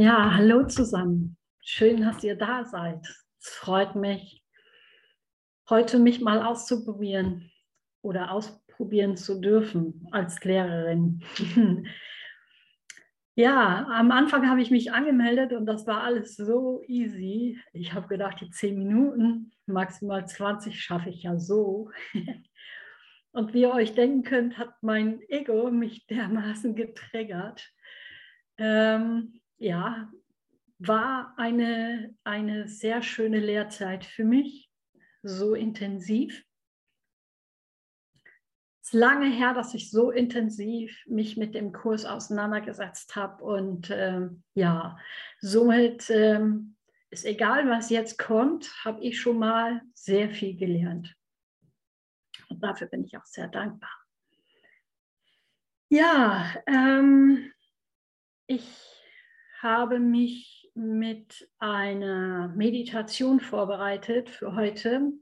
Ja, hallo zusammen. Schön, dass ihr da seid. Es freut mich, heute mich mal auszuprobieren oder ausprobieren zu dürfen als Lehrerin. ja, am Anfang habe ich mich angemeldet und das war alles so easy. Ich habe gedacht, die 10 Minuten, maximal 20 schaffe ich ja so. Und wie ihr euch denken könnt, hat mein Ego mich dermaßen getriggert. Ähm, ja, war eine, eine sehr schöne Lehrzeit für mich, so intensiv. Es ist lange her, dass ich so intensiv mich mit dem Kurs auseinandergesetzt habe und ähm, ja, somit ähm, ist egal, was jetzt kommt, habe ich schon mal sehr viel gelernt. Und dafür bin ich auch sehr dankbar. Ja, ähm, ich habe mich mit einer Meditation vorbereitet für heute.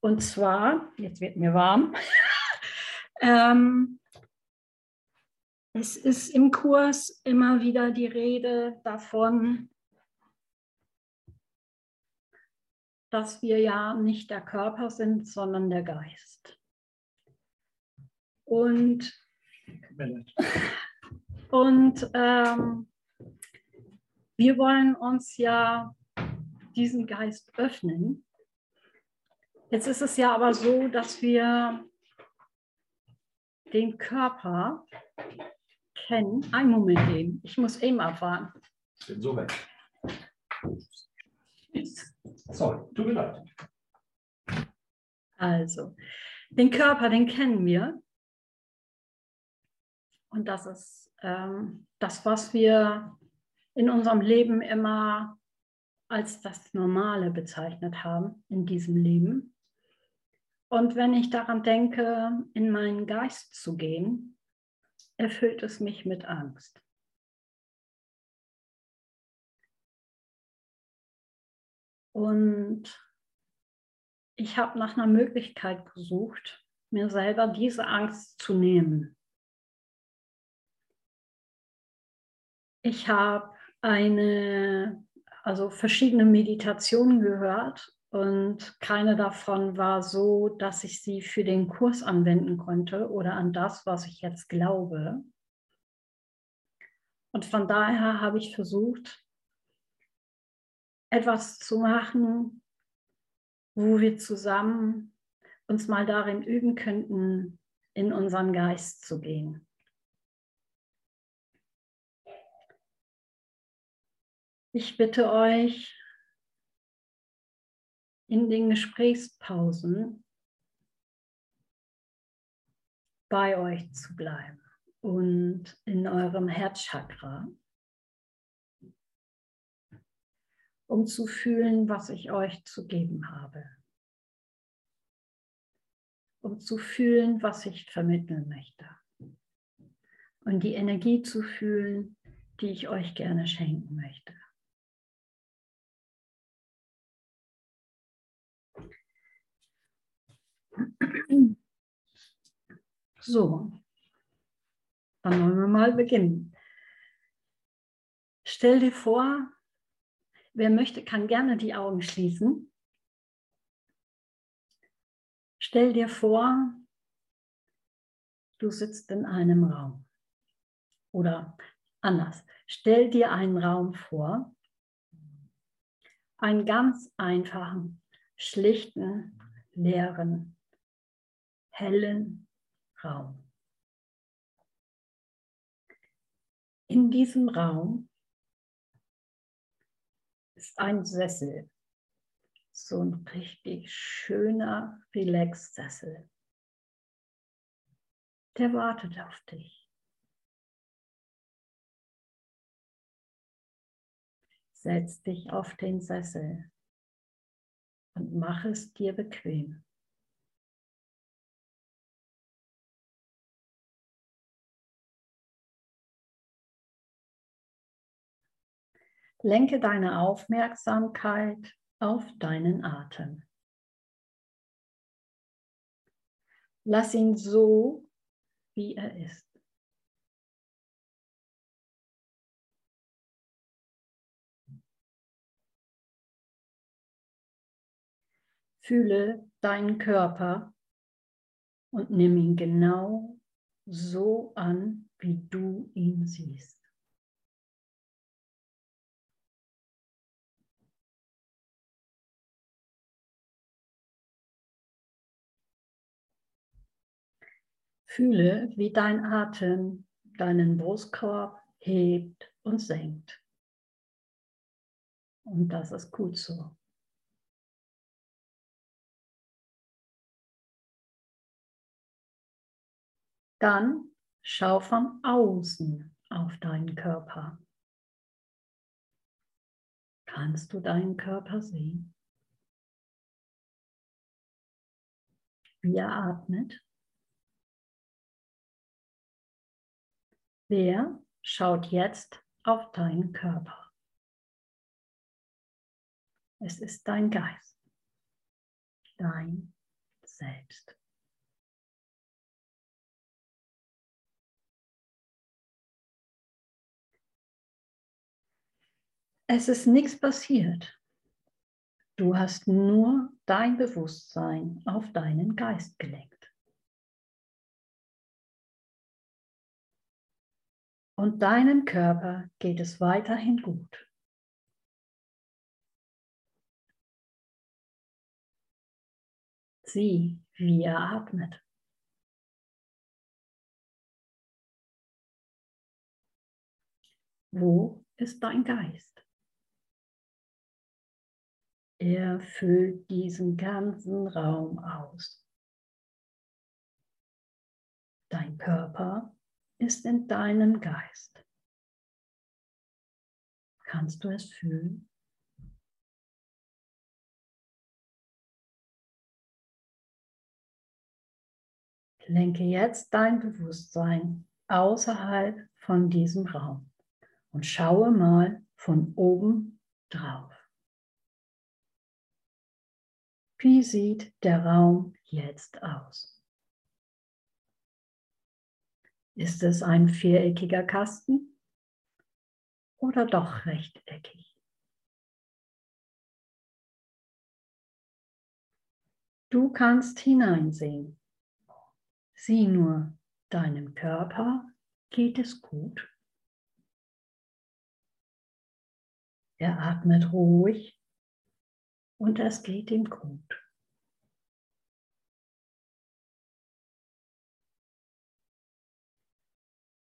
Und zwar, jetzt wird mir warm, ähm, es ist im Kurs immer wieder die Rede davon, dass wir ja nicht der Körper sind, sondern der Geist. Und, und ähm, wir wollen uns ja diesen Geist öffnen. Jetzt ist es ja aber so, dass wir den Körper kennen. Einen Moment eben, ich muss eben abwarten. Ich bin so weg. Sorry, tut mir leid. Also, den Körper, den kennen wir. Und das ist ähm, das, was wir in unserem Leben immer als das Normale bezeichnet haben, in diesem Leben. Und wenn ich daran denke, in meinen Geist zu gehen, erfüllt es mich mit Angst. Und ich habe nach einer Möglichkeit gesucht, mir selber diese Angst zu nehmen. Ich habe eine, also verschiedene Meditationen gehört und keine davon war so, dass ich sie für den Kurs anwenden konnte oder an das, was ich jetzt glaube. Und von daher habe ich versucht, etwas zu machen, wo wir zusammen uns mal darin üben könnten, in unseren Geist zu gehen. Ich bitte euch, in den Gesprächspausen bei euch zu bleiben und in eurem Herzchakra, um zu fühlen, was ich euch zu geben habe, um zu fühlen, was ich vermitteln möchte und die Energie zu fühlen, die ich euch gerne schenken möchte. So, dann wollen wir mal beginnen. Stell dir vor, wer möchte, kann gerne die Augen schließen. Stell dir vor, du sitzt in einem Raum. Oder anders, stell dir einen Raum vor, einen ganz einfachen, schlichten, leeren hellen Raum. In diesem Raum ist ein Sessel, so ein richtig schöner Relax-Sessel. Der wartet auf dich. Setz dich auf den Sessel und mach es dir bequem. Lenke deine Aufmerksamkeit auf deinen Atem. Lass ihn so, wie er ist. Fühle deinen Körper und nimm ihn genau so an, wie du ihn siehst. Fühle, wie dein Atem deinen Brustkorb hebt und senkt. Und das ist gut so. Dann schau von außen auf deinen Körper. Kannst du deinen Körper sehen? Wie er atmet? Wer schaut jetzt auf deinen Körper? Es ist dein Geist, dein Selbst. Es ist nichts passiert. Du hast nur dein Bewusstsein auf deinen Geist gelenkt. Und deinem Körper geht es weiterhin gut. Sieh, wie er atmet. Wo ist dein Geist? Er füllt diesen ganzen Raum aus. Dein Körper ist in deinem Geist. Kannst du es fühlen? Lenke jetzt dein Bewusstsein außerhalb von diesem Raum und schaue mal von oben drauf. Wie sieht der Raum jetzt aus? Ist es ein viereckiger Kasten oder doch rechteckig? Du kannst hineinsehen. Sieh nur, deinem Körper geht es gut. Er atmet ruhig und es geht ihm gut.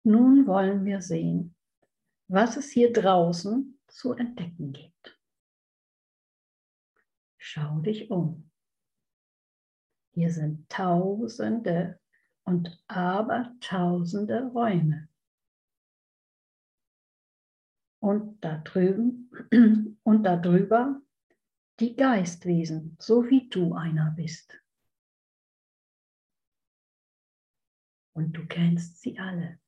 Nun wollen wir sehen, was es hier draußen zu entdecken gibt. Schau dich um. Hier sind Tausende und Abertausende Räume. Und da drüben und da drüber die Geistwesen, so wie du einer bist. Und du kennst sie alle.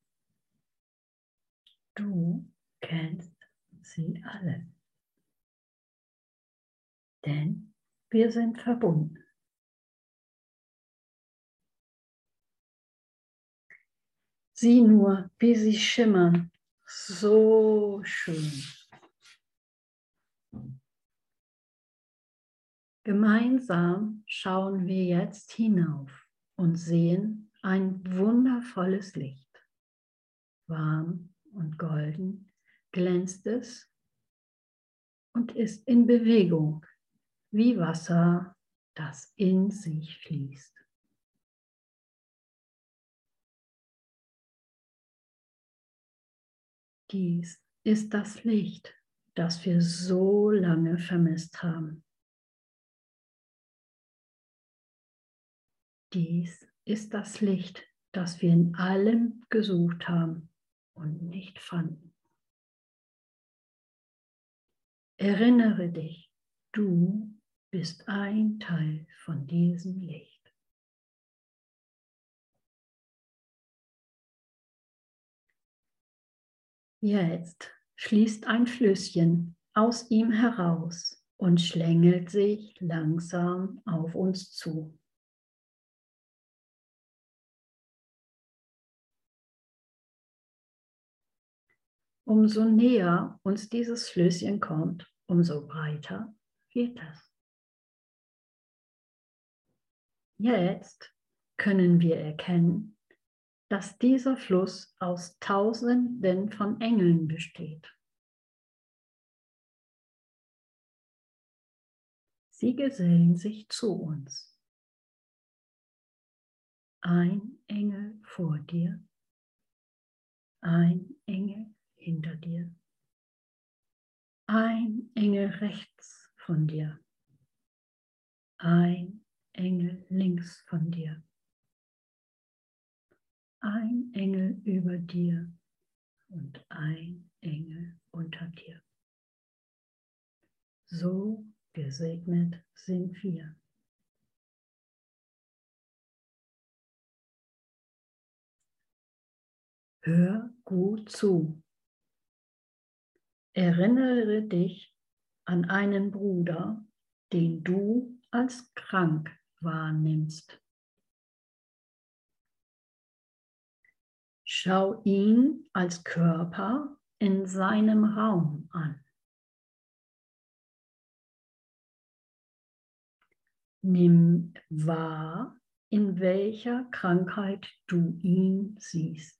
Du kennst sie alle. Denn wir sind verbunden. Sieh nur, wie sie schimmern. So schön. Gemeinsam schauen wir jetzt hinauf und sehen ein wundervolles Licht. Warm und golden glänzt es und ist in Bewegung wie Wasser, das in sich fließt. Dies ist das Licht, das wir so lange vermisst haben. Dies ist das Licht, das wir in allem gesucht haben und nicht fanden. Erinnere dich, du bist ein Teil von diesem Licht. Jetzt schließt ein Flüsschen aus ihm heraus und schlängelt sich langsam auf uns zu. Umso näher uns dieses Flößchen kommt, umso breiter wird es. Jetzt können wir erkennen, dass dieser Fluss aus Tausenden von Engeln besteht. Sie gesellen sich zu uns. Ein Engel vor dir, ein Engel hinter dir, ein Engel rechts von dir, ein Engel links von dir, ein Engel über dir und ein Engel unter dir. So gesegnet sind wir. Hör gut zu. Erinnere dich an einen Bruder, den du als krank wahrnimmst. Schau ihn als Körper in seinem Raum an. Nimm wahr, in welcher Krankheit du ihn siehst.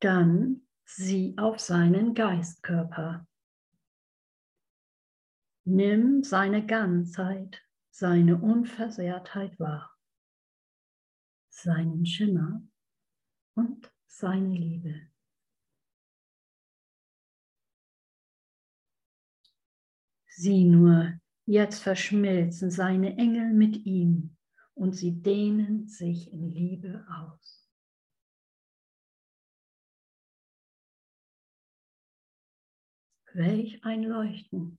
Dann sieh auf seinen Geistkörper. Nimm seine Ganzheit, seine Unversehrtheit wahr, seinen Schimmer und seine Liebe. Sieh nur, jetzt verschmilzen seine Engel mit ihm und sie dehnen sich in Liebe aus. Welch ein Leuchten.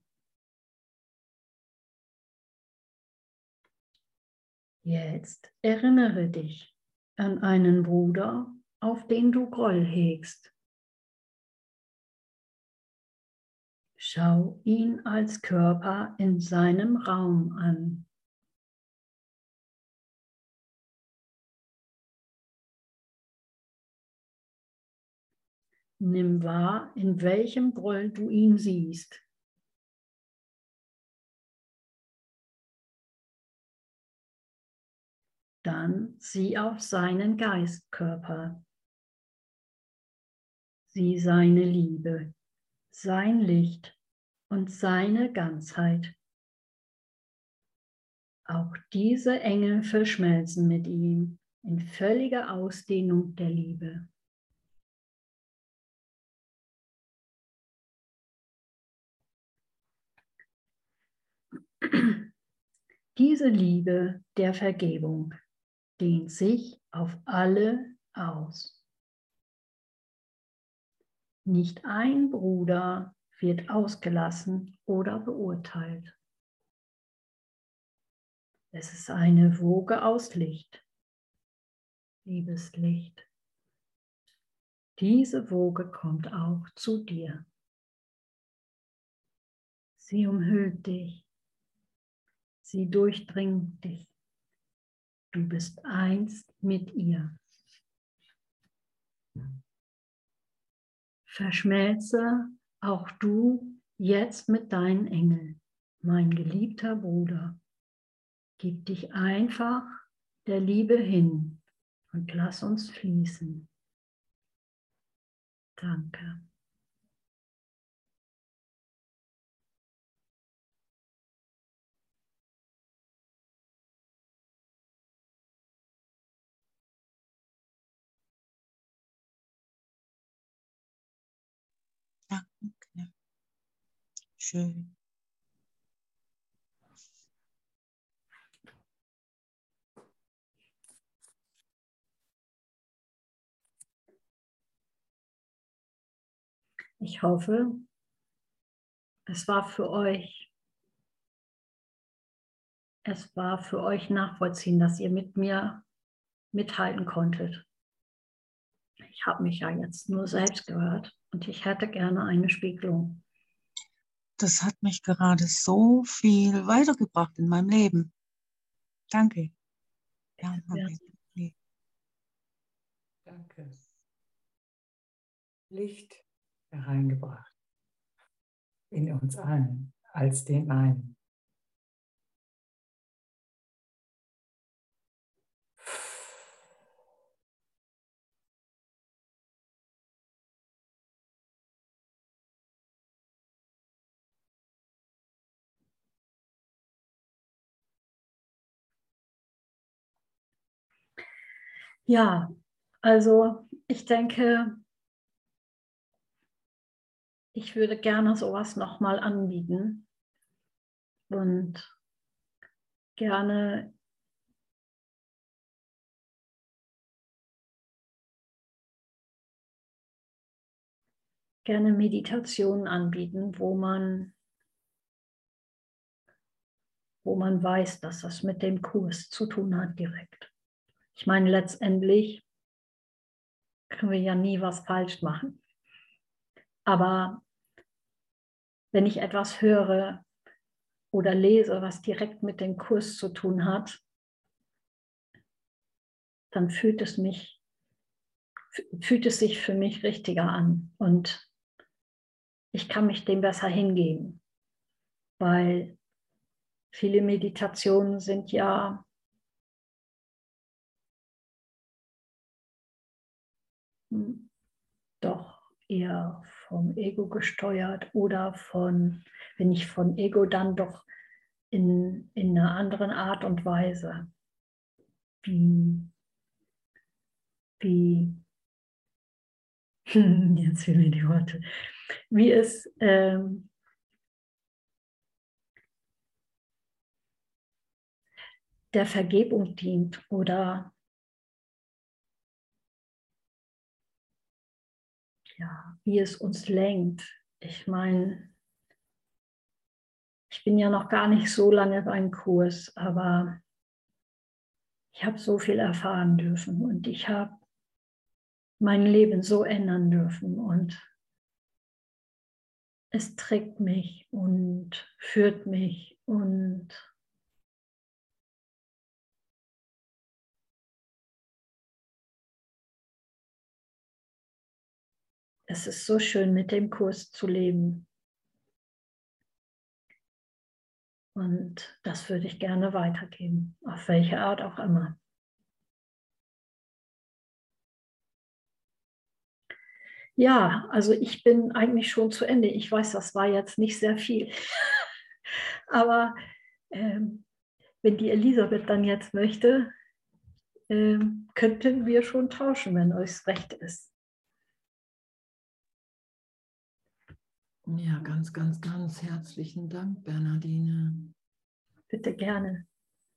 Jetzt erinnere dich an einen Bruder, auf den du Groll hegst. Schau ihn als Körper in seinem Raum an. Nimm wahr, in welchem Groll du ihn siehst. Dann sieh auf seinen Geistkörper. Sieh seine Liebe, sein Licht und seine Ganzheit. Auch diese Engel verschmelzen mit ihm in völliger Ausdehnung der Liebe. Diese Liebe der Vergebung dehnt sich auf alle aus. Nicht ein Bruder wird ausgelassen oder beurteilt. Es ist eine Woge aus Licht, Liebeslicht. Diese Woge kommt auch zu dir. Sie umhüllt dich Sie durchdringt dich. Du bist eins mit ihr. Verschmelze auch du jetzt mit deinen Engeln, mein geliebter Bruder. Gib dich einfach der Liebe hin und lass uns fließen. Danke. Danke. Schön. Ich hoffe, es war für euch, es war für euch nachvollziehen, dass ihr mit mir mithalten konntet. Ich habe mich ja jetzt nur selbst gehört und ich hätte gerne eine Spiegelung. Das hat mich gerade so viel weitergebracht in meinem Leben. Danke. Ja, danke. Danke. Licht hereingebracht. In uns allen, als den einen. Ja, also ich denke, ich würde gerne sowas nochmal anbieten und gerne gerne Meditationen anbieten, wo man wo man weiß, dass das mit dem Kurs zu tun hat direkt. Ich meine, letztendlich können wir ja nie was falsch machen. Aber wenn ich etwas höre oder lese, was direkt mit dem Kurs zu tun hat, dann fühlt es mich, fühlt es sich für mich richtiger an und ich kann mich dem besser hingeben, weil viele Meditationen sind ja doch eher vom Ego gesteuert oder von, wenn ich von Ego, dann doch in, in einer anderen Art und Weise. Wie, wie, jetzt fehlen mir die Worte, wie es ähm, der Vergebung dient oder ja, wie es uns lenkt. Ich meine, ich bin ja noch gar nicht so lange beim Kurs, aber ich habe so viel erfahren dürfen und ich habe mein Leben so ändern dürfen und es trägt mich und führt mich und Es ist so schön, mit dem Kurs zu leben. Und das würde ich gerne weitergeben, auf welche Art auch immer. Ja, also ich bin eigentlich schon zu Ende. Ich weiß, das war jetzt nicht sehr viel. Aber ähm, wenn die Elisabeth dann jetzt möchte, ähm, könnten wir schon tauschen, wenn euch recht ist. Ja, ganz, ganz, ganz herzlichen Dank, Bernhardine. Bitte gerne.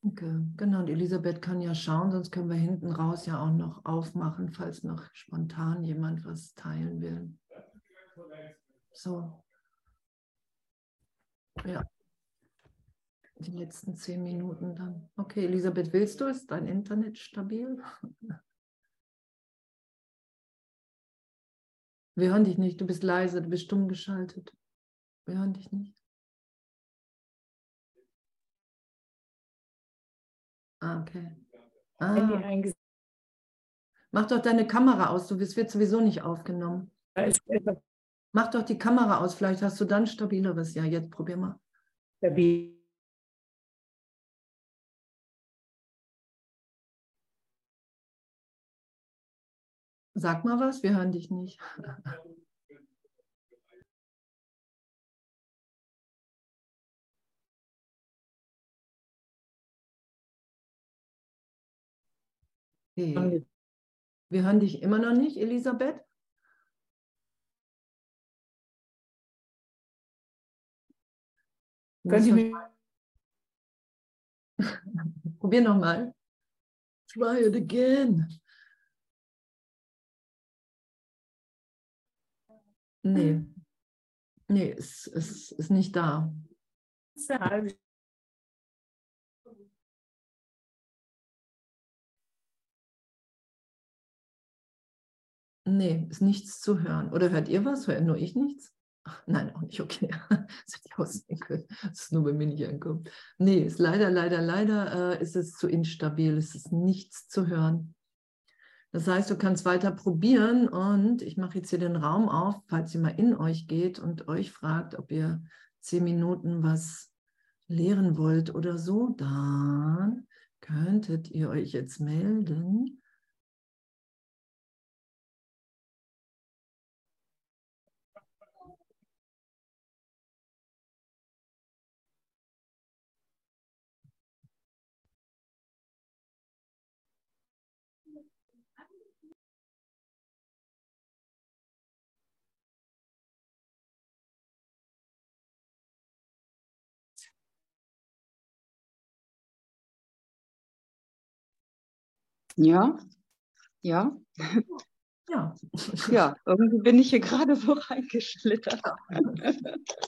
Danke. Genau, und Elisabeth kann ja schauen, sonst können wir hinten raus ja auch noch aufmachen, falls noch spontan jemand was teilen will. So. Ja. Die letzten zehn Minuten dann. Okay, Elisabeth, willst du? Ist dein Internet stabil? Wir hören dich nicht, du bist leise, du bist stumm geschaltet. Wir hören dich nicht. Ah, okay. Ah. Mach doch deine Kamera aus, du wirst, wird sowieso nicht aufgenommen. Mach doch die Kamera aus, vielleicht hast du dann stabileres. Ja, jetzt probier mal. Stabil. Sag mal was, wir hören dich nicht. Okay. Wir hören dich immer noch nicht, Elisabeth. Können Sie mich... Probier nochmal. Try it again. Nee. Nee, es, es ist nicht da. Nee, ist nichts zu hören. Oder hört ihr was? Hört nur ich nichts? Ach, nein, auch nicht, okay. Das ich aussehen können. Das ist nur bei mir nicht ankommt. Nee, ist leider, leider, leider äh, ist es zu instabil. Es ist nichts zu hören. Das heißt, du kannst weiter probieren und ich mache jetzt hier den Raum auf, falls ihr mal in euch geht und euch fragt, ob ihr zehn Minuten was lehren wollt oder so, dann könntet ihr euch jetzt melden. Ja, ja. Ja. Ja, irgendwie bin ich hier gerade so reingeschlittert.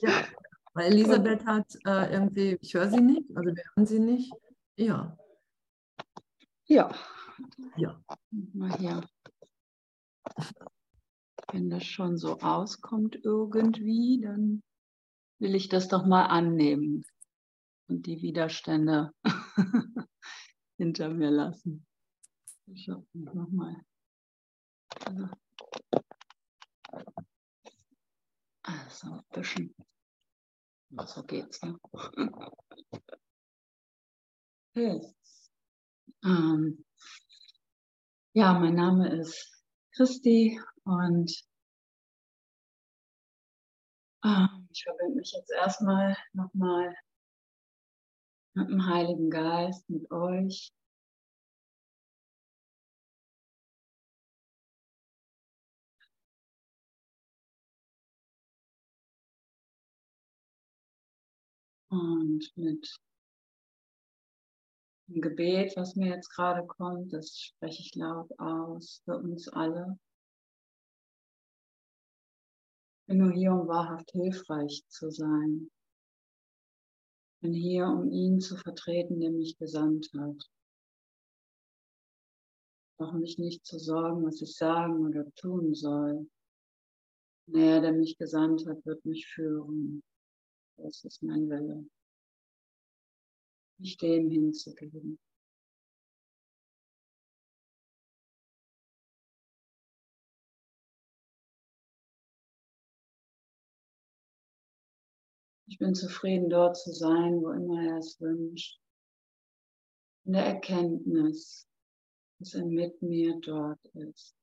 ja. Weil Elisabeth hat äh, irgendwie, ich höre sie nicht, also wir hören sie nicht. Ja. Ja. Ja. Mal hier. Wenn das schon so auskommt irgendwie, dann will ich das doch mal annehmen und die Widerstände hinter mir lassen. Ich nochmal. Also ein bisschen. So geht's, ne? Okay. Ähm, ja, mein Name ist Christi und ähm, ich verbinde mich jetzt erstmal nochmal mit dem Heiligen Geist, mit euch. Und mit dem Gebet, was mir jetzt gerade kommt, das spreche ich laut aus für uns alle. Ich bin nur hier, um wahrhaft hilfreich zu sein. Ich bin hier, um ihn zu vertreten, der mich gesandt hat. Ich brauche mich nicht zu sorgen, was ich sagen oder tun soll. Der, der mich gesandt hat, wird mich führen. Das ist mein Wille. Mich dem hinzugeben. Ich bin zufrieden, dort zu sein, wo immer er es wünscht. In der Erkenntnis, dass er mit mir dort ist.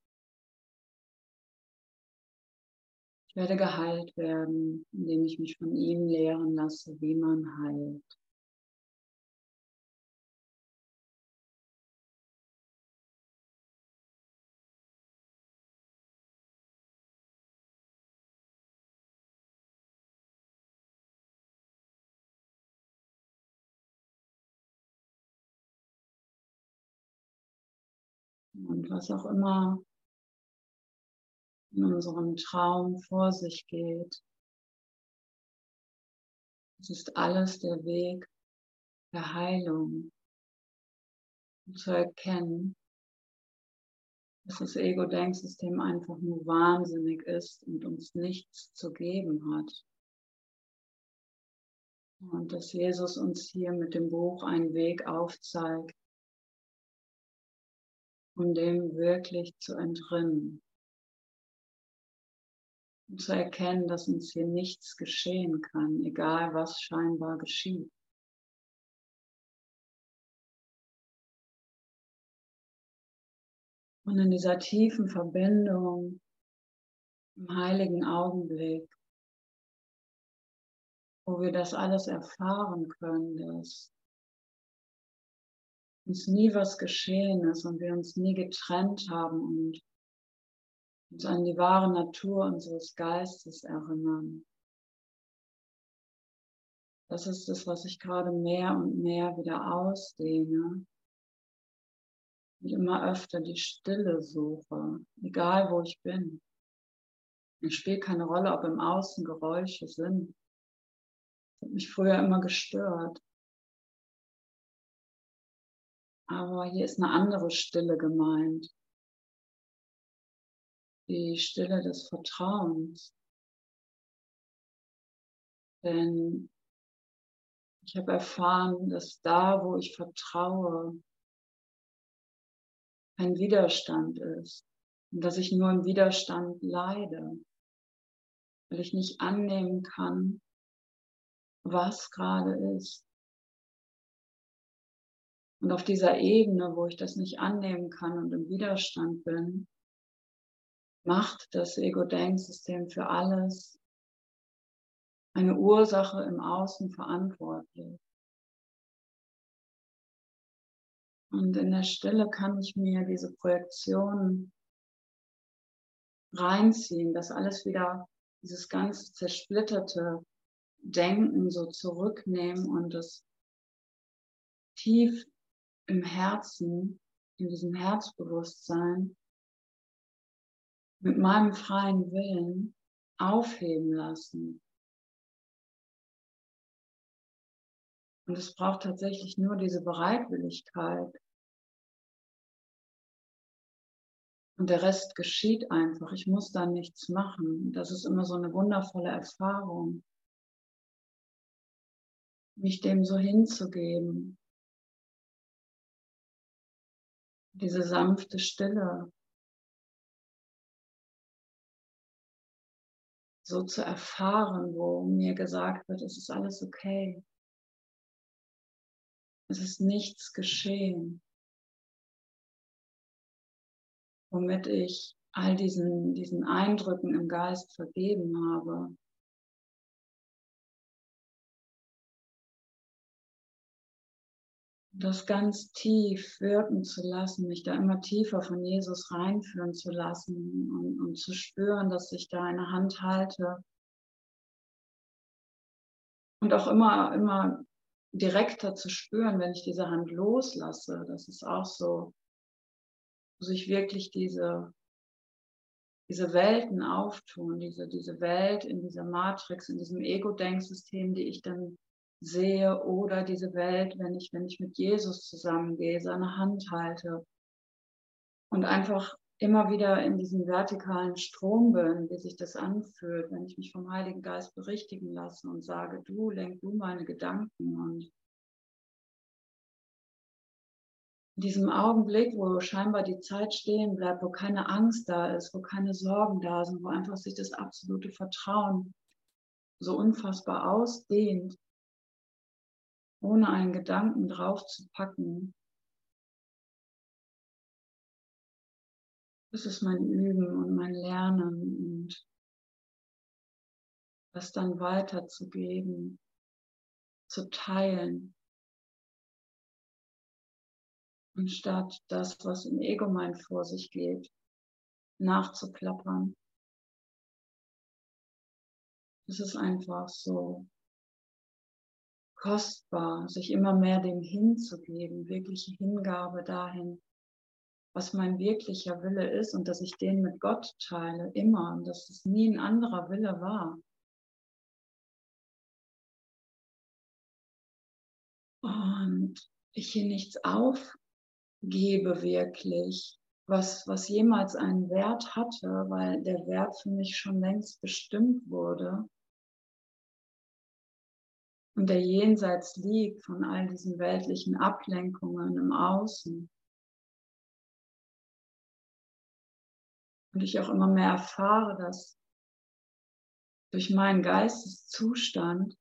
Werde geheilt werden, indem ich mich von ihm lehren lasse, wie man heilt. Und was auch immer in unserem Traum vor sich geht. Es ist alles der Weg der Heilung, um zu erkennen, dass das Ego-Denksystem einfach nur wahnsinnig ist und uns nichts zu geben hat. Und dass Jesus uns hier mit dem Buch einen Weg aufzeigt, um dem wirklich zu entrinnen und zu erkennen, dass uns hier nichts geschehen kann, egal was scheinbar geschieht. Und in dieser tiefen Verbindung, im heiligen Augenblick, wo wir das alles erfahren können, dass uns nie was geschehen ist und wir uns nie getrennt haben und uns an die wahre Natur unseres Geistes erinnern. Das ist es, was ich gerade mehr und mehr wieder ausdehne und immer öfter die Stille suche, egal wo ich bin. Es spielt keine Rolle, ob im Außen Geräusche sind. Das hat mich früher immer gestört. Aber hier ist eine andere Stille gemeint die Stille des Vertrauens. Denn ich habe erfahren, dass da, wo ich vertraue, kein Widerstand ist und dass ich nur im Widerstand leide, weil ich nicht annehmen kann, was gerade ist. Und auf dieser Ebene, wo ich das nicht annehmen kann und im Widerstand bin, macht das Ego-Denksystem für alles eine Ursache im Außen verantwortlich. Und in der Stille kann ich mir diese Projektionen reinziehen, dass alles wieder dieses ganze zersplitterte Denken so zurücknehmen und es tief im Herzen, in diesem Herzbewusstsein mit meinem freien Willen aufheben lassen. Und es braucht tatsächlich nur diese Bereitwilligkeit. Und der Rest geschieht einfach. Ich muss da nichts machen. Das ist immer so eine wundervolle Erfahrung, mich dem so hinzugeben. Diese sanfte Stille. So zu erfahren, wo mir gesagt wird, es ist alles okay. Es ist nichts geschehen, womit ich all diesen, diesen Eindrücken im Geist vergeben habe. Das ganz tief wirken zu lassen, mich da immer tiefer von Jesus reinführen zu lassen und, und zu spüren, dass ich da eine Hand halte. Und auch immer, immer direkter zu spüren, wenn ich diese Hand loslasse. Das ist auch so, wo sich wirklich diese, diese Welten auftun, diese, diese Welt in dieser Matrix, in diesem Ego-Denksystem, die ich dann sehe, oder diese Welt, wenn ich, wenn ich mit Jesus zusammengehe, seine Hand halte und einfach immer wieder in diesen vertikalen Strom bin, wie sich das anfühlt, wenn ich mich vom Heiligen Geist berichtigen lasse und sage, du lenk du meine Gedanken. Und in diesem Augenblick, wo scheinbar die Zeit stehen bleibt, wo keine Angst da ist, wo keine Sorgen da sind, wo einfach sich das absolute Vertrauen so unfassbar ausdehnt, ohne einen Gedanken drauf zu packen, Das ist mein Üben und mein Lernen und das dann weiterzugeben, zu teilen. Anstatt das, was im Ego-Mind vor sich geht, nachzuklappern. Es ist einfach so kostbar, sich immer mehr dem hinzugeben, wirkliche Hingabe dahin, was mein wirklicher Wille ist und dass ich den mit Gott teile, immer und dass es nie ein anderer Wille war. Und ich hier nichts aufgebe wirklich, was, was jemals einen Wert hatte, weil der Wert für mich schon längst bestimmt wurde und der jenseits liegt von all diesen weltlichen Ablenkungen im Außen. Und ich auch immer mehr erfahre, dass durch meinen Geisteszustand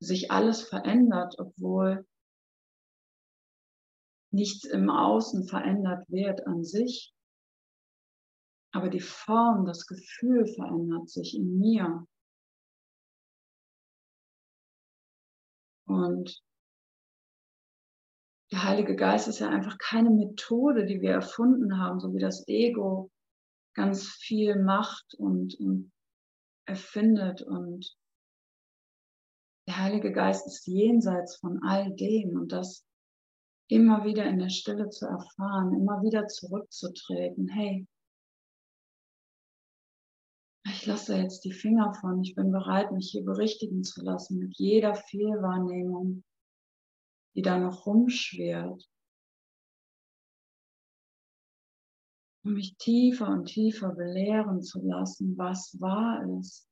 sich alles verändert, obwohl nichts im Außen verändert wird an sich. Aber die Form, das Gefühl verändert sich in mir. Und der Heilige Geist ist ja einfach keine Methode, die wir erfunden haben, so wie das Ego ganz viel macht und, und erfindet. Und der Heilige Geist ist jenseits von all dem und das immer wieder in der Stille zu erfahren, immer wieder zurückzutreten. Hey, ich lasse jetzt die Finger von, ich bin bereit, mich hier berichtigen zu lassen mit jeder Fehlwahrnehmung, die da noch rumschwirrt. um mich tiefer und tiefer belehren zu lassen, was wahr ist.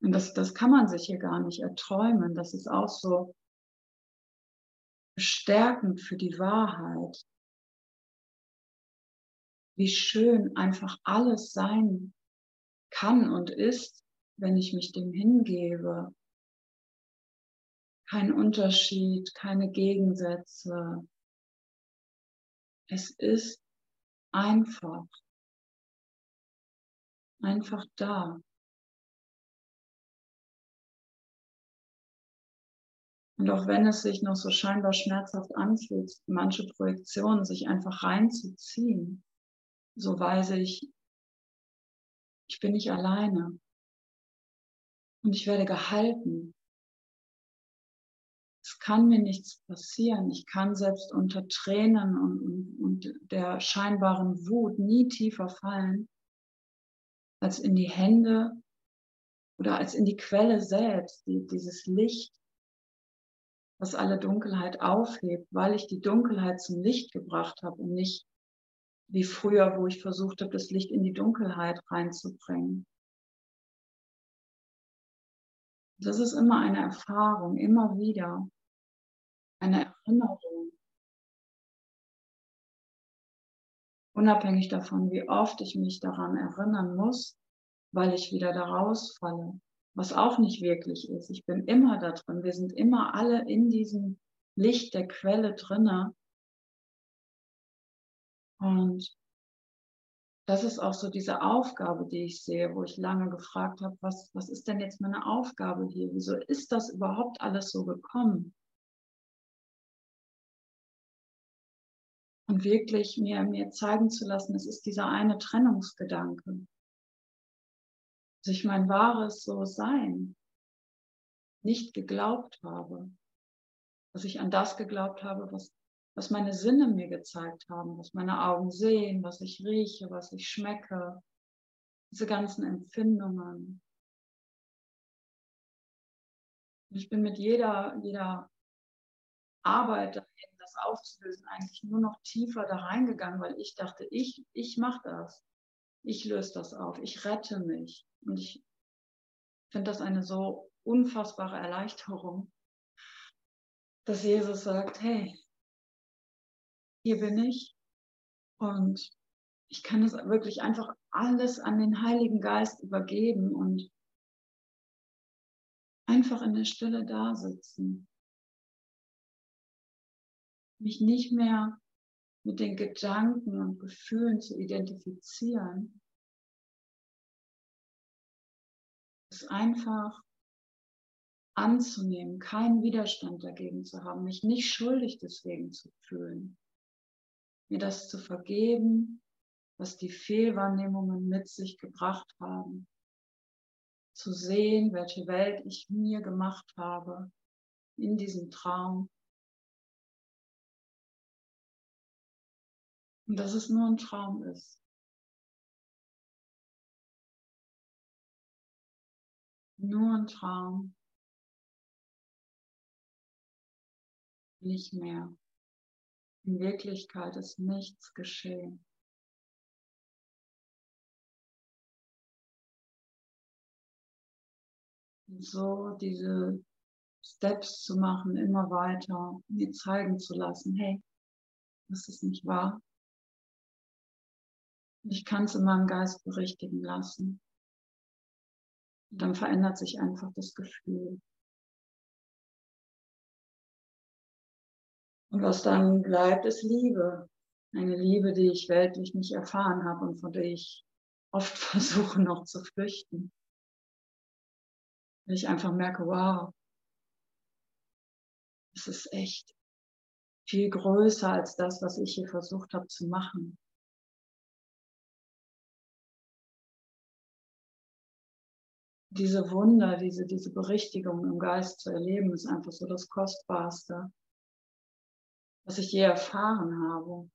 Und das, das kann man sich hier gar nicht erträumen. Das ist auch so bestärkend für die Wahrheit, wie schön einfach alles sein kann und ist, wenn ich mich dem hingebe. Kein Unterschied, keine Gegensätze. Es ist einfach, einfach da. Und auch wenn es sich noch so scheinbar schmerzhaft anfühlt, manche Projektionen sich einfach reinzuziehen, so weiß ich, ich bin nicht alleine. Und ich werde gehalten. Es kann mir nichts passieren. Ich kann selbst unter Tränen und, und, und der scheinbaren Wut nie tiefer fallen, als in die Hände oder als in die Quelle selbst, die, dieses Licht, was alle Dunkelheit aufhebt, weil ich die Dunkelheit zum Licht gebracht habe und nicht wie früher, wo ich versucht habe, das Licht in die Dunkelheit reinzubringen. Das ist immer eine Erfahrung, immer wieder eine Erinnerung. Unabhängig davon, wie oft ich mich daran erinnern muss, weil ich wieder da rausfalle, was auch nicht wirklich ist. Ich bin immer da drin. Wir sind immer alle in diesem Licht der Quelle drinne und das ist auch so diese Aufgabe, die ich sehe, wo ich lange gefragt habe, was, was ist denn jetzt meine Aufgabe hier? Wieso ist das überhaupt alles so gekommen? Und wirklich mir, mir zeigen zu lassen, es ist dieser eine Trennungsgedanke. Dass ich mein wahres So-Sein nicht geglaubt habe. Dass ich an das geglaubt habe, was was meine Sinne mir gezeigt haben, was meine Augen sehen, was ich rieche, was ich schmecke, diese ganzen Empfindungen. Ich bin mit jeder, jeder Arbeit dahin, das aufzulösen, eigentlich nur noch tiefer da reingegangen, weil ich dachte, ich, ich mache das. Ich löse das auf. Ich rette mich. Und ich finde das eine so unfassbare Erleichterung, dass Jesus sagt, hey, hier bin ich und ich kann es wirklich einfach alles an den Heiligen Geist übergeben und einfach in der Stille da sitzen. Mich nicht mehr mit den Gedanken und Gefühlen zu identifizieren. Es einfach anzunehmen, keinen Widerstand dagegen zu haben, mich nicht schuldig deswegen zu fühlen mir das zu vergeben, was die Fehlwahrnehmungen mit sich gebracht haben. Zu sehen, welche Welt ich mir gemacht habe in diesem Traum. Und dass es nur ein Traum ist. Nur ein Traum. Nicht mehr. In Wirklichkeit ist nichts geschehen. So diese Steps zu machen, immer weiter, mir zeigen zu lassen, hey, das ist nicht wahr. Ich kann es in meinem Geist berichtigen lassen. Und dann verändert sich einfach das Gefühl. Und was dann bleibt, ist Liebe. Eine Liebe, die ich weltlich nicht erfahren habe und von der ich oft versuche noch zu flüchten. Weil ich einfach merke, wow, es ist echt viel größer als das, was ich hier versucht habe zu machen. Diese Wunder, diese, diese Berichtigung im Geist zu erleben, ist einfach so das Kostbarste was ich je erfahren habe.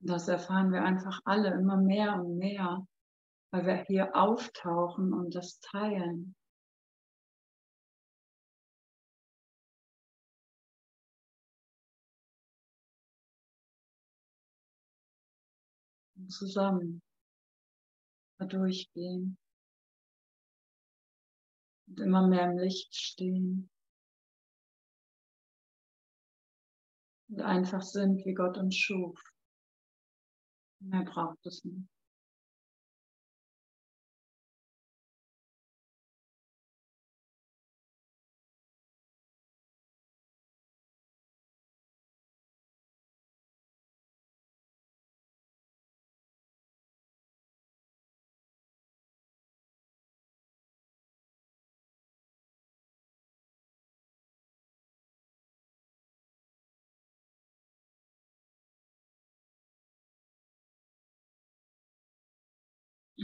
Das erfahren wir einfach alle immer mehr und mehr, weil wir hier auftauchen und das teilen. Zusammen durchgehen und immer mehr im Licht stehen und einfach sind, wie Gott uns schuf. Mehr braucht es nicht.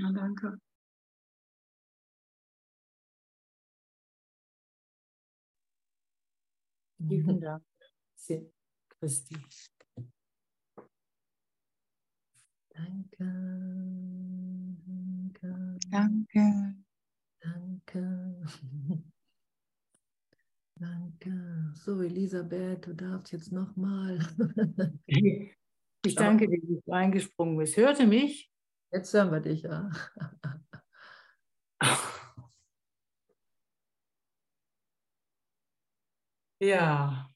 Ja, danke. Vielen Dank, Christi. Danke. Danke. Danke. Danke. So, Elisabeth, du darfst jetzt nochmal. Ich danke dir, dass du eingesprungen bist. Hörte mich? Jetzt hören wir dich, ja. Ja.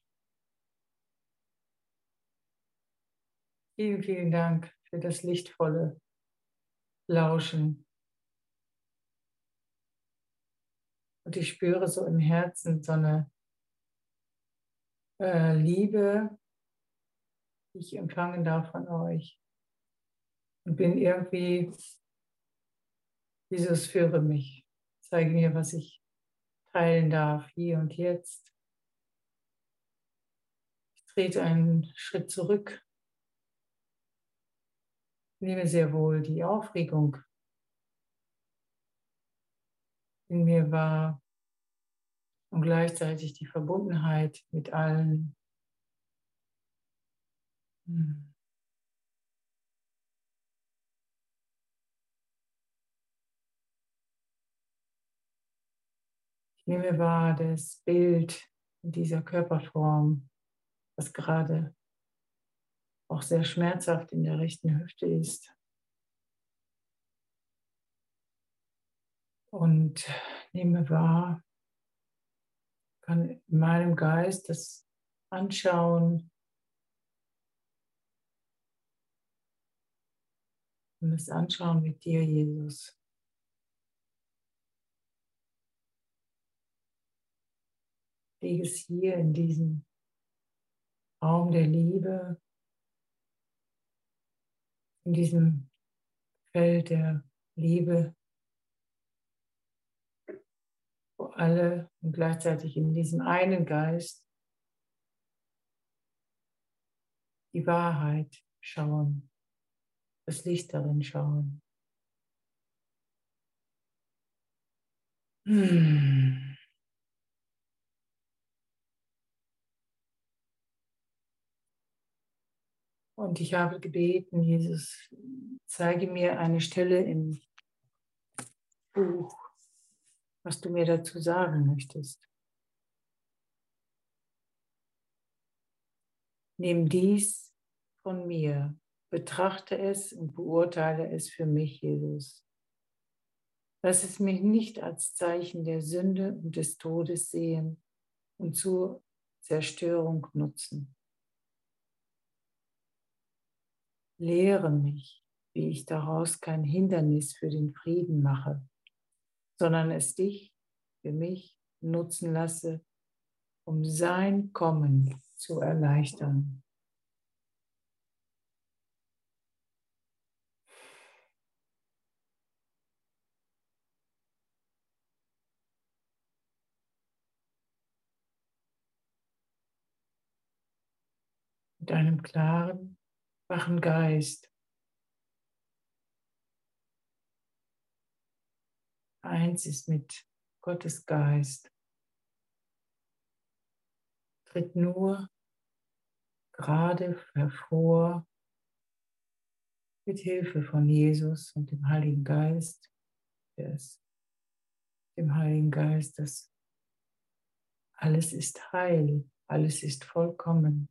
Vielen, vielen Dank für das lichtvolle Lauschen. Und ich spüre so im Herzen so eine äh, Liebe, die ich empfangen darf von euch und bin irgendwie, Jesus führe mich, zeige mir, was ich teilen darf, hier und jetzt. Ich trete einen Schritt zurück, nehme sehr wohl die Aufregung in mir wahr und gleichzeitig die Verbundenheit mit allen. Hm. Nehme wahr das Bild in dieser Körperform, was gerade auch sehr schmerzhaft in der rechten Hüfte ist. Und nehme wahr, kann in meinem Geist das anschauen und das anschauen mit dir, Jesus. Lege es hier in diesem Raum der Liebe, in diesem Feld der Liebe, wo alle und gleichzeitig in diesem einen Geist die Wahrheit schauen, das Licht darin schauen. Hmm. Und ich habe gebeten, Jesus, zeige mir eine Stelle im Buch, was du mir dazu sagen möchtest. Nimm dies von mir, betrachte es und beurteile es für mich, Jesus. Lass es mich nicht als Zeichen der Sünde und des Todes sehen und zur Zerstörung nutzen. Lehre mich, wie ich daraus kein Hindernis für den Frieden mache, sondern es dich für mich nutzen lasse, um sein Kommen zu erleichtern. Mit einem klaren wachen Geist. Eins ist mit Gottes Geist. Tritt nur gerade hervor mit Hilfe von Jesus und dem Heiligen Geist, der ist dem Heiligen Geist, dass alles ist heil, alles ist vollkommen.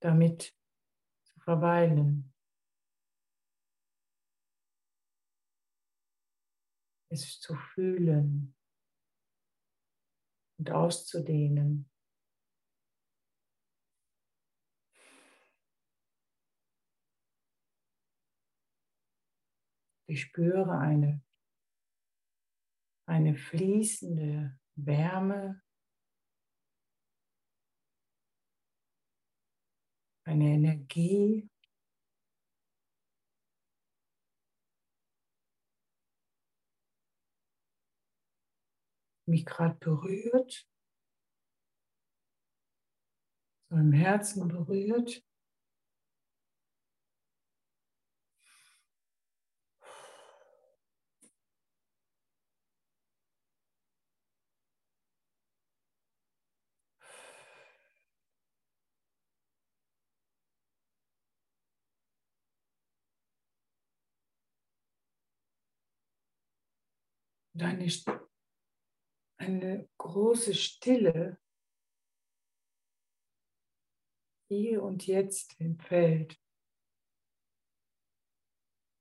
Damit zu verweilen. Es zu fühlen und auszudehnen. Ich spüre eine, eine fließende Wärme, eine Energie, mich gerade berührt, so im Herzen berührt. Und eine, eine große Stille hier und jetzt im Feld.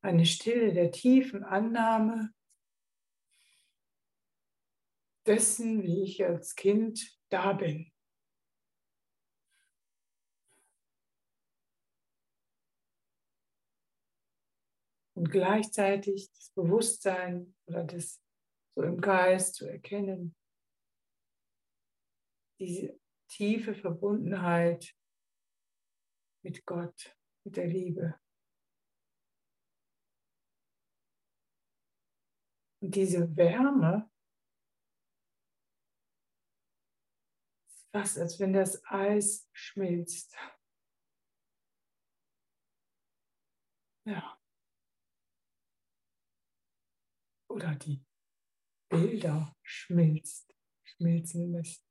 Eine Stille der tiefen Annahme dessen, wie ich als Kind da bin. Und gleichzeitig das Bewusstsein oder das so im Geist zu erkennen. Diese tiefe Verbundenheit mit Gott, mit der Liebe. Und diese Wärme ist fast, als wenn das Eis schmilzt. Ja. Oder die Bilder schmilzt, schmilzen lässt.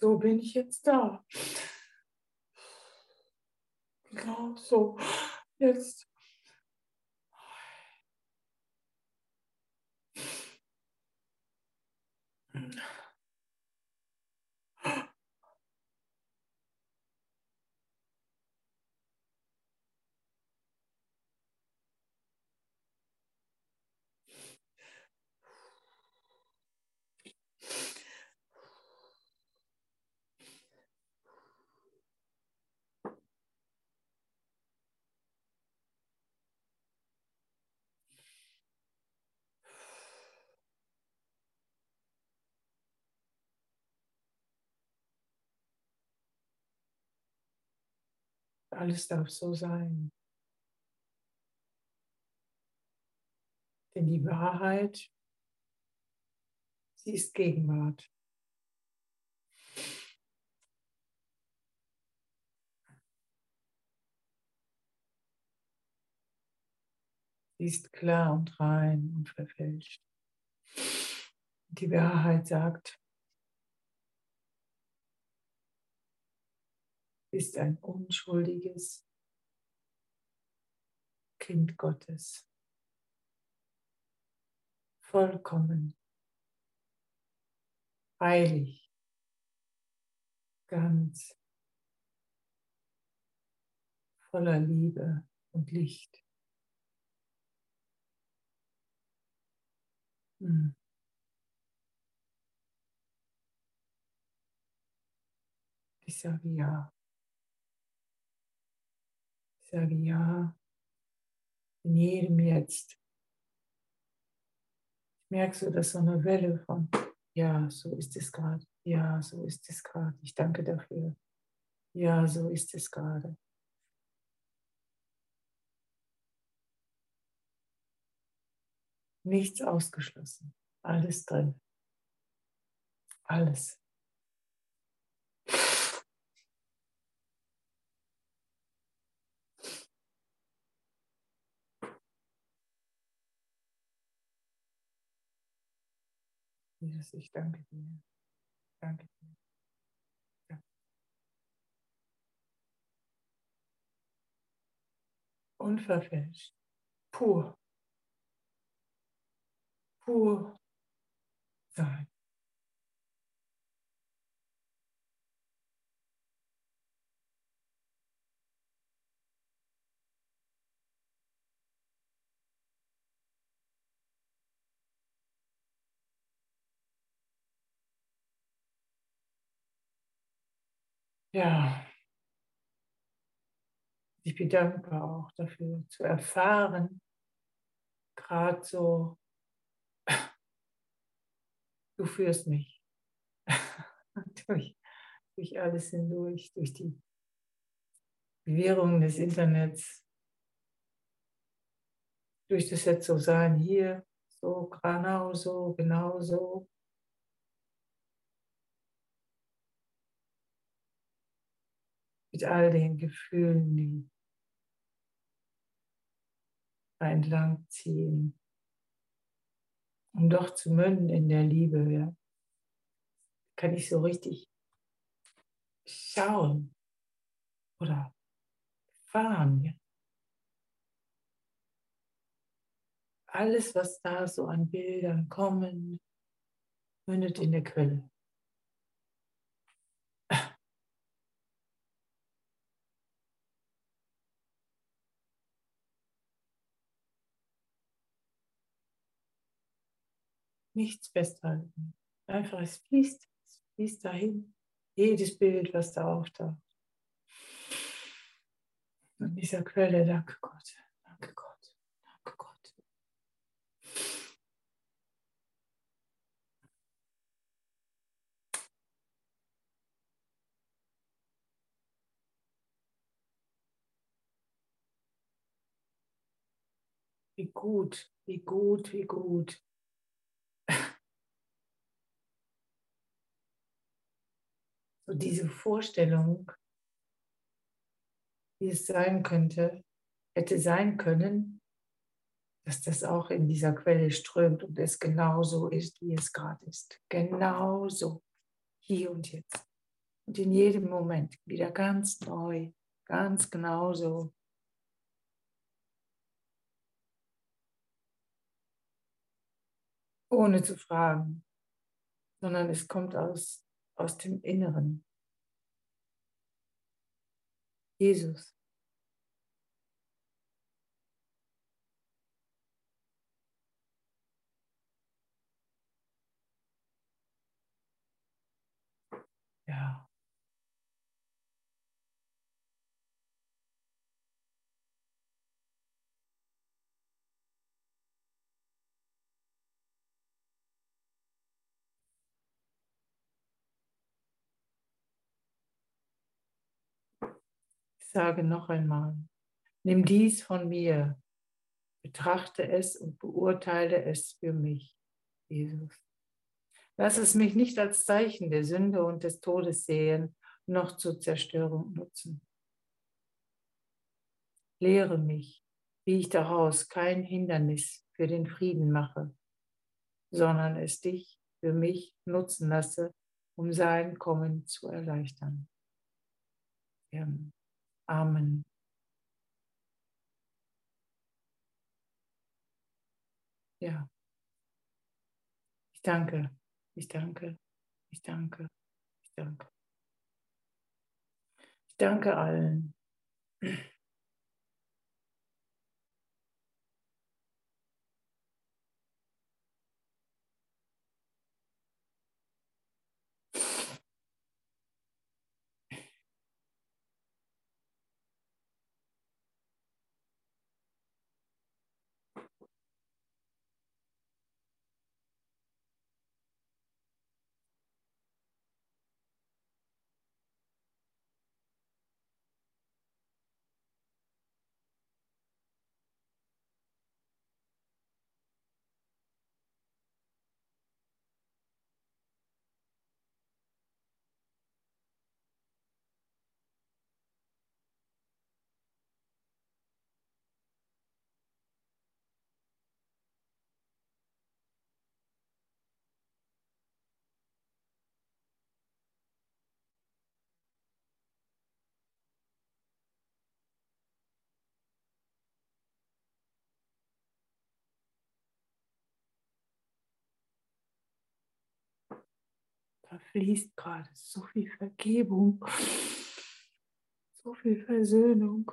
So bin ich jetzt da. Genau so. Jetzt Alles darf so sein. Denn die Wahrheit, sie ist Gegenwart. Sie ist klar und rein und verfälscht. Die Wahrheit sagt, ist ein unschuldiges Kind Gottes. Vollkommen, heilig, ganz, voller Liebe und Licht. Hm. Ich sage ja. Ich sage ja, in jedem Jetzt. Ich merke so, dass so eine Welle von, ja, so ist es gerade. Ja, so ist es gerade. Ich danke dafür. Ja, so ist es gerade. Nichts ausgeschlossen. Alles drin. Alles. Jesus, ich danke dir. Danke dir. Unverfälscht, pur, pur sein. Ja, ich bin dankbar auch dafür zu erfahren, gerade so, du führst mich durch, durch alles hindurch, durch die Bewährung des Internets, durch das jetzt so sein hier, so genau so, genau so. Mit all den Gefühlen, die entlang ziehen, um doch zu münden in der Liebe. Ja. Kann ich so richtig schauen oder fahren. Ja. Alles, was da so an Bildern kommen, mündet in der Quelle. Nichts festhalten. Einfach, es fließt, es fließt dahin. Jedes Bild, was da auftaucht. An dieser Quelle, danke Gott, danke Gott, danke Gott. Wie gut, wie gut, wie gut. So diese Vorstellung, wie es sein könnte, hätte sein können, dass das auch in dieser Quelle strömt und es genauso ist, wie es gerade ist. Genauso, hier und jetzt. Und in jedem Moment wieder ganz neu, ganz genauso. Ohne zu fragen, sondern es kommt aus aus dem Inneren. Jesus. Ja. Sage noch einmal, nimm dies von mir, betrachte es und beurteile es für mich, Jesus. Lass es mich nicht als Zeichen der Sünde und des Todes sehen, noch zur Zerstörung nutzen. Lehre mich, wie ich daraus kein Hindernis für den Frieden mache, sondern es dich für mich nutzen lasse, um sein Kommen zu erleichtern. Amen. Amen. Ja. Ich danke, ich danke, ich danke, ich danke. Ich danke allen. Da fließt gerade so viel Vergebung, so viel Versöhnung.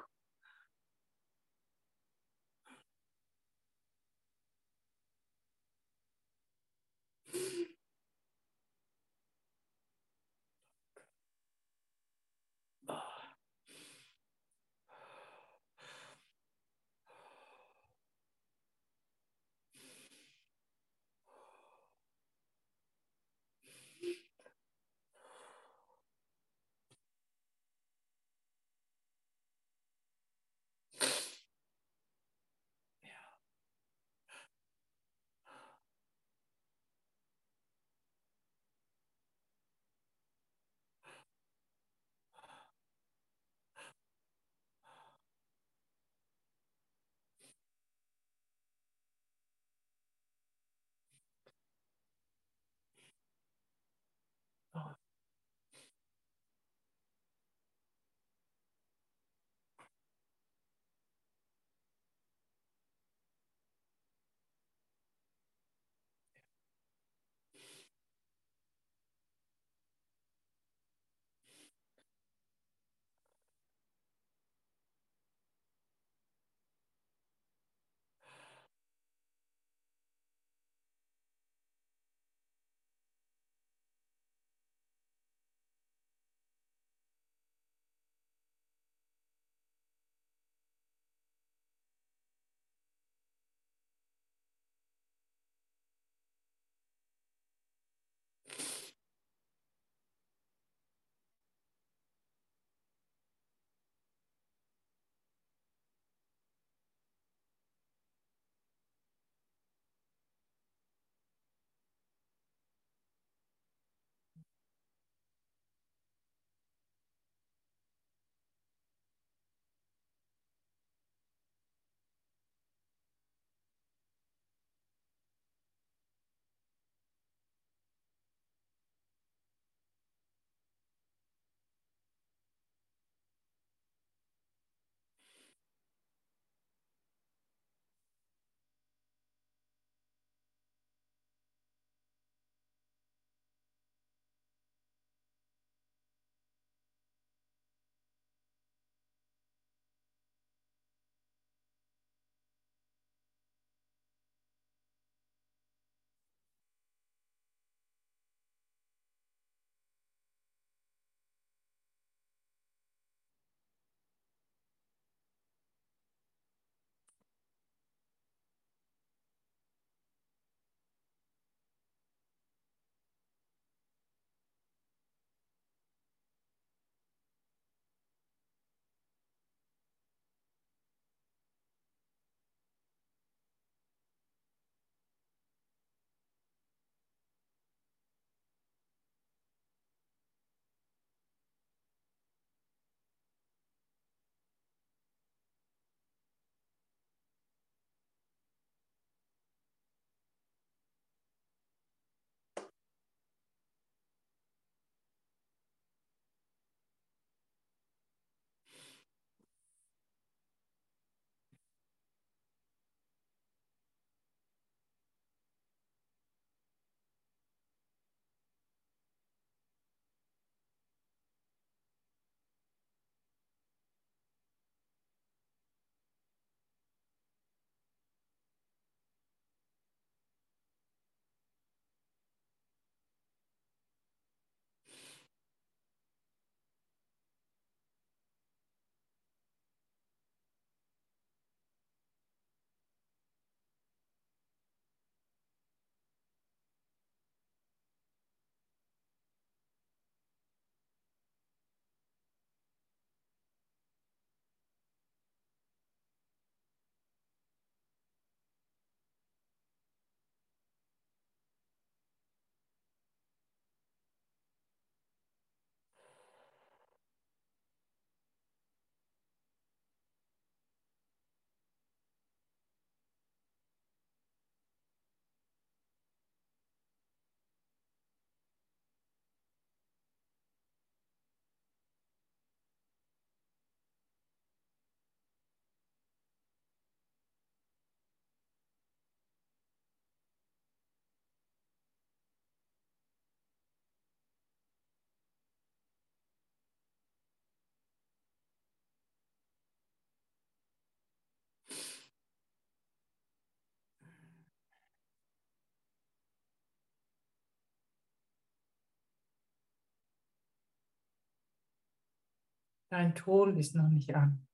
Dein Ton ist noch nicht an.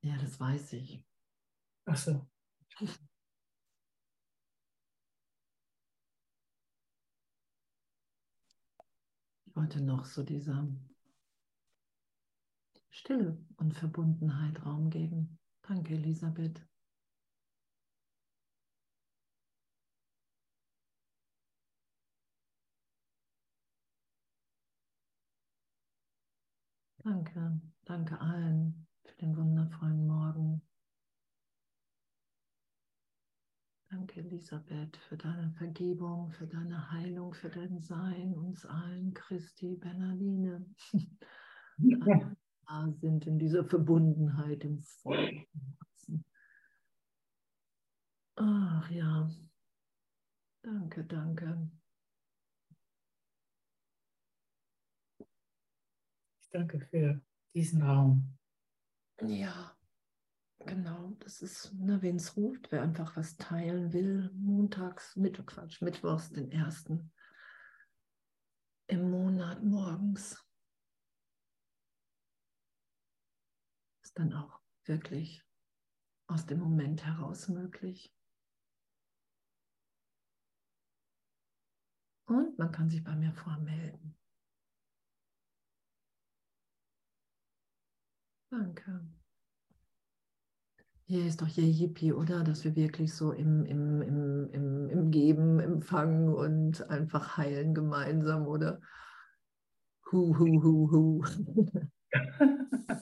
Ja, das weiß ich. Ach so. Ich wollte noch so dieser Stille und Verbundenheit Raum geben. Danke, Elisabeth. Danke, danke allen für den wundervollen Morgen. Danke, Elisabeth, für deine Vergebung, für deine Heilung, für dein Sein, uns allen, Christi, Bernardine. Ja. Sind in dieser Verbundenheit im vollen Herzen. Ach ja, danke, danke. Danke für diesen Raum. Ja. Genau, das ist, ne, wen es ruft, wer einfach was teilen will, montags, Mittwoch, Quatsch, Mittwochs, den ersten im Monat morgens. Ist dann auch wirklich aus dem Moment heraus möglich. Und man kann sich bei mir vormelden. Danke. Hier ist doch hier Yippie, oder? Dass wir wirklich so im, im, im, im, im Geben, Empfangen und einfach heilen gemeinsam, oder? Hu, hu, hu, hu.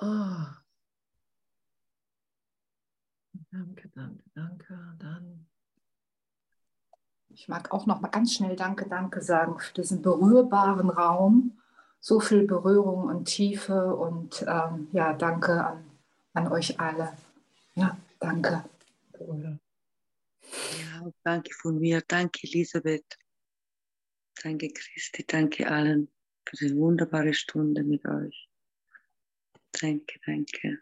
oh. Danke, danke, danke. Dann. Ich mag auch noch mal ganz schnell Danke, Danke sagen für diesen berührbaren Raum so viel Berührung und Tiefe und ähm, ja, danke an, an euch alle. Ja, danke. Ja, danke von mir. Danke, Elisabeth. Danke, Christi. Danke allen für diese wunderbare Stunde mit euch. Danke, danke.